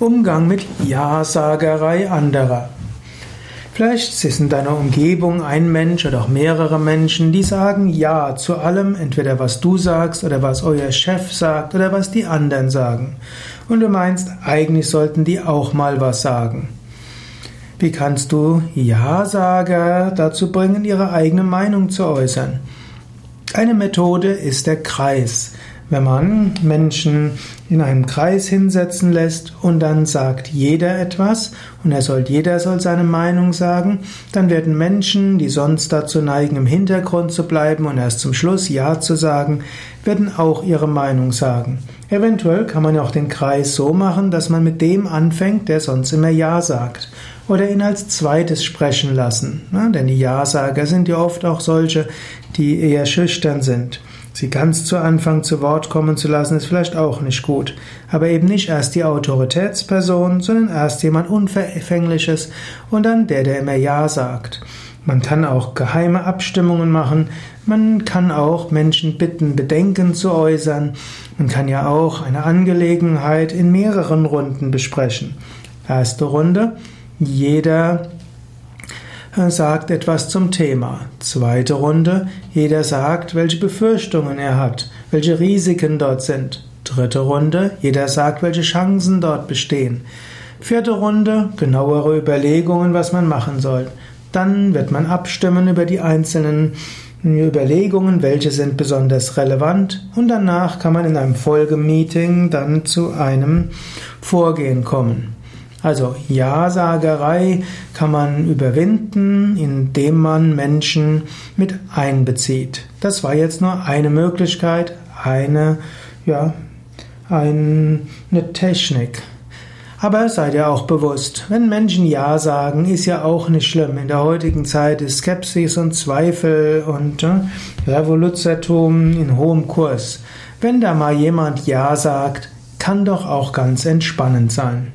Umgang mit Ja-Sagerei anderer. Vielleicht ist in deiner Umgebung ein Mensch oder auch mehrere Menschen, die sagen Ja zu allem, entweder was du sagst oder was euer Chef sagt oder was die anderen sagen. Und du meinst, eigentlich sollten die auch mal was sagen. Wie kannst du Ja-Sager dazu bringen, ihre eigene Meinung zu äußern? Eine Methode ist der Kreis. Wenn man Menschen in einem Kreis hinsetzen lässt und dann sagt jeder etwas und er soll, jeder soll seine Meinung sagen, dann werden Menschen, die sonst dazu neigen, im Hintergrund zu bleiben und erst zum Schluss Ja zu sagen, werden auch ihre Meinung sagen. Eventuell kann man auch den Kreis so machen, dass man mit dem anfängt, der sonst immer Ja sagt. Oder ihn als zweites sprechen lassen. denn die Ja-Sager sind ja oft auch solche, die eher schüchtern sind. Sie ganz zu Anfang zu Wort kommen zu lassen, ist vielleicht auch nicht gut. Aber eben nicht erst die Autoritätsperson, sondern erst jemand Unverfängliches und dann der, der immer Ja sagt. Man kann auch geheime Abstimmungen machen. Man kann auch Menschen bitten, Bedenken zu äußern. Man kann ja auch eine Angelegenheit in mehreren Runden besprechen. Erste Runde. Jeder sagt etwas zum Thema. Zweite Runde, jeder sagt, welche Befürchtungen er hat, welche Risiken dort sind. Dritte Runde, jeder sagt, welche Chancen dort bestehen. Vierte Runde, genauere Überlegungen, was man machen soll. Dann wird man abstimmen über die einzelnen Überlegungen, welche sind besonders relevant und danach kann man in einem Folgemeeting dann zu einem Vorgehen kommen. Also Ja-Sagerei kann man überwinden, indem man Menschen mit einbezieht. Das war jetzt nur eine Möglichkeit, eine, ja, eine Technik. Aber seid ihr auch bewusst, wenn Menschen Ja sagen, ist ja auch nicht schlimm. In der heutigen Zeit ist Skepsis und Zweifel und äh, Revoluzertum in hohem Kurs. Wenn da mal jemand Ja sagt, kann doch auch ganz entspannend sein.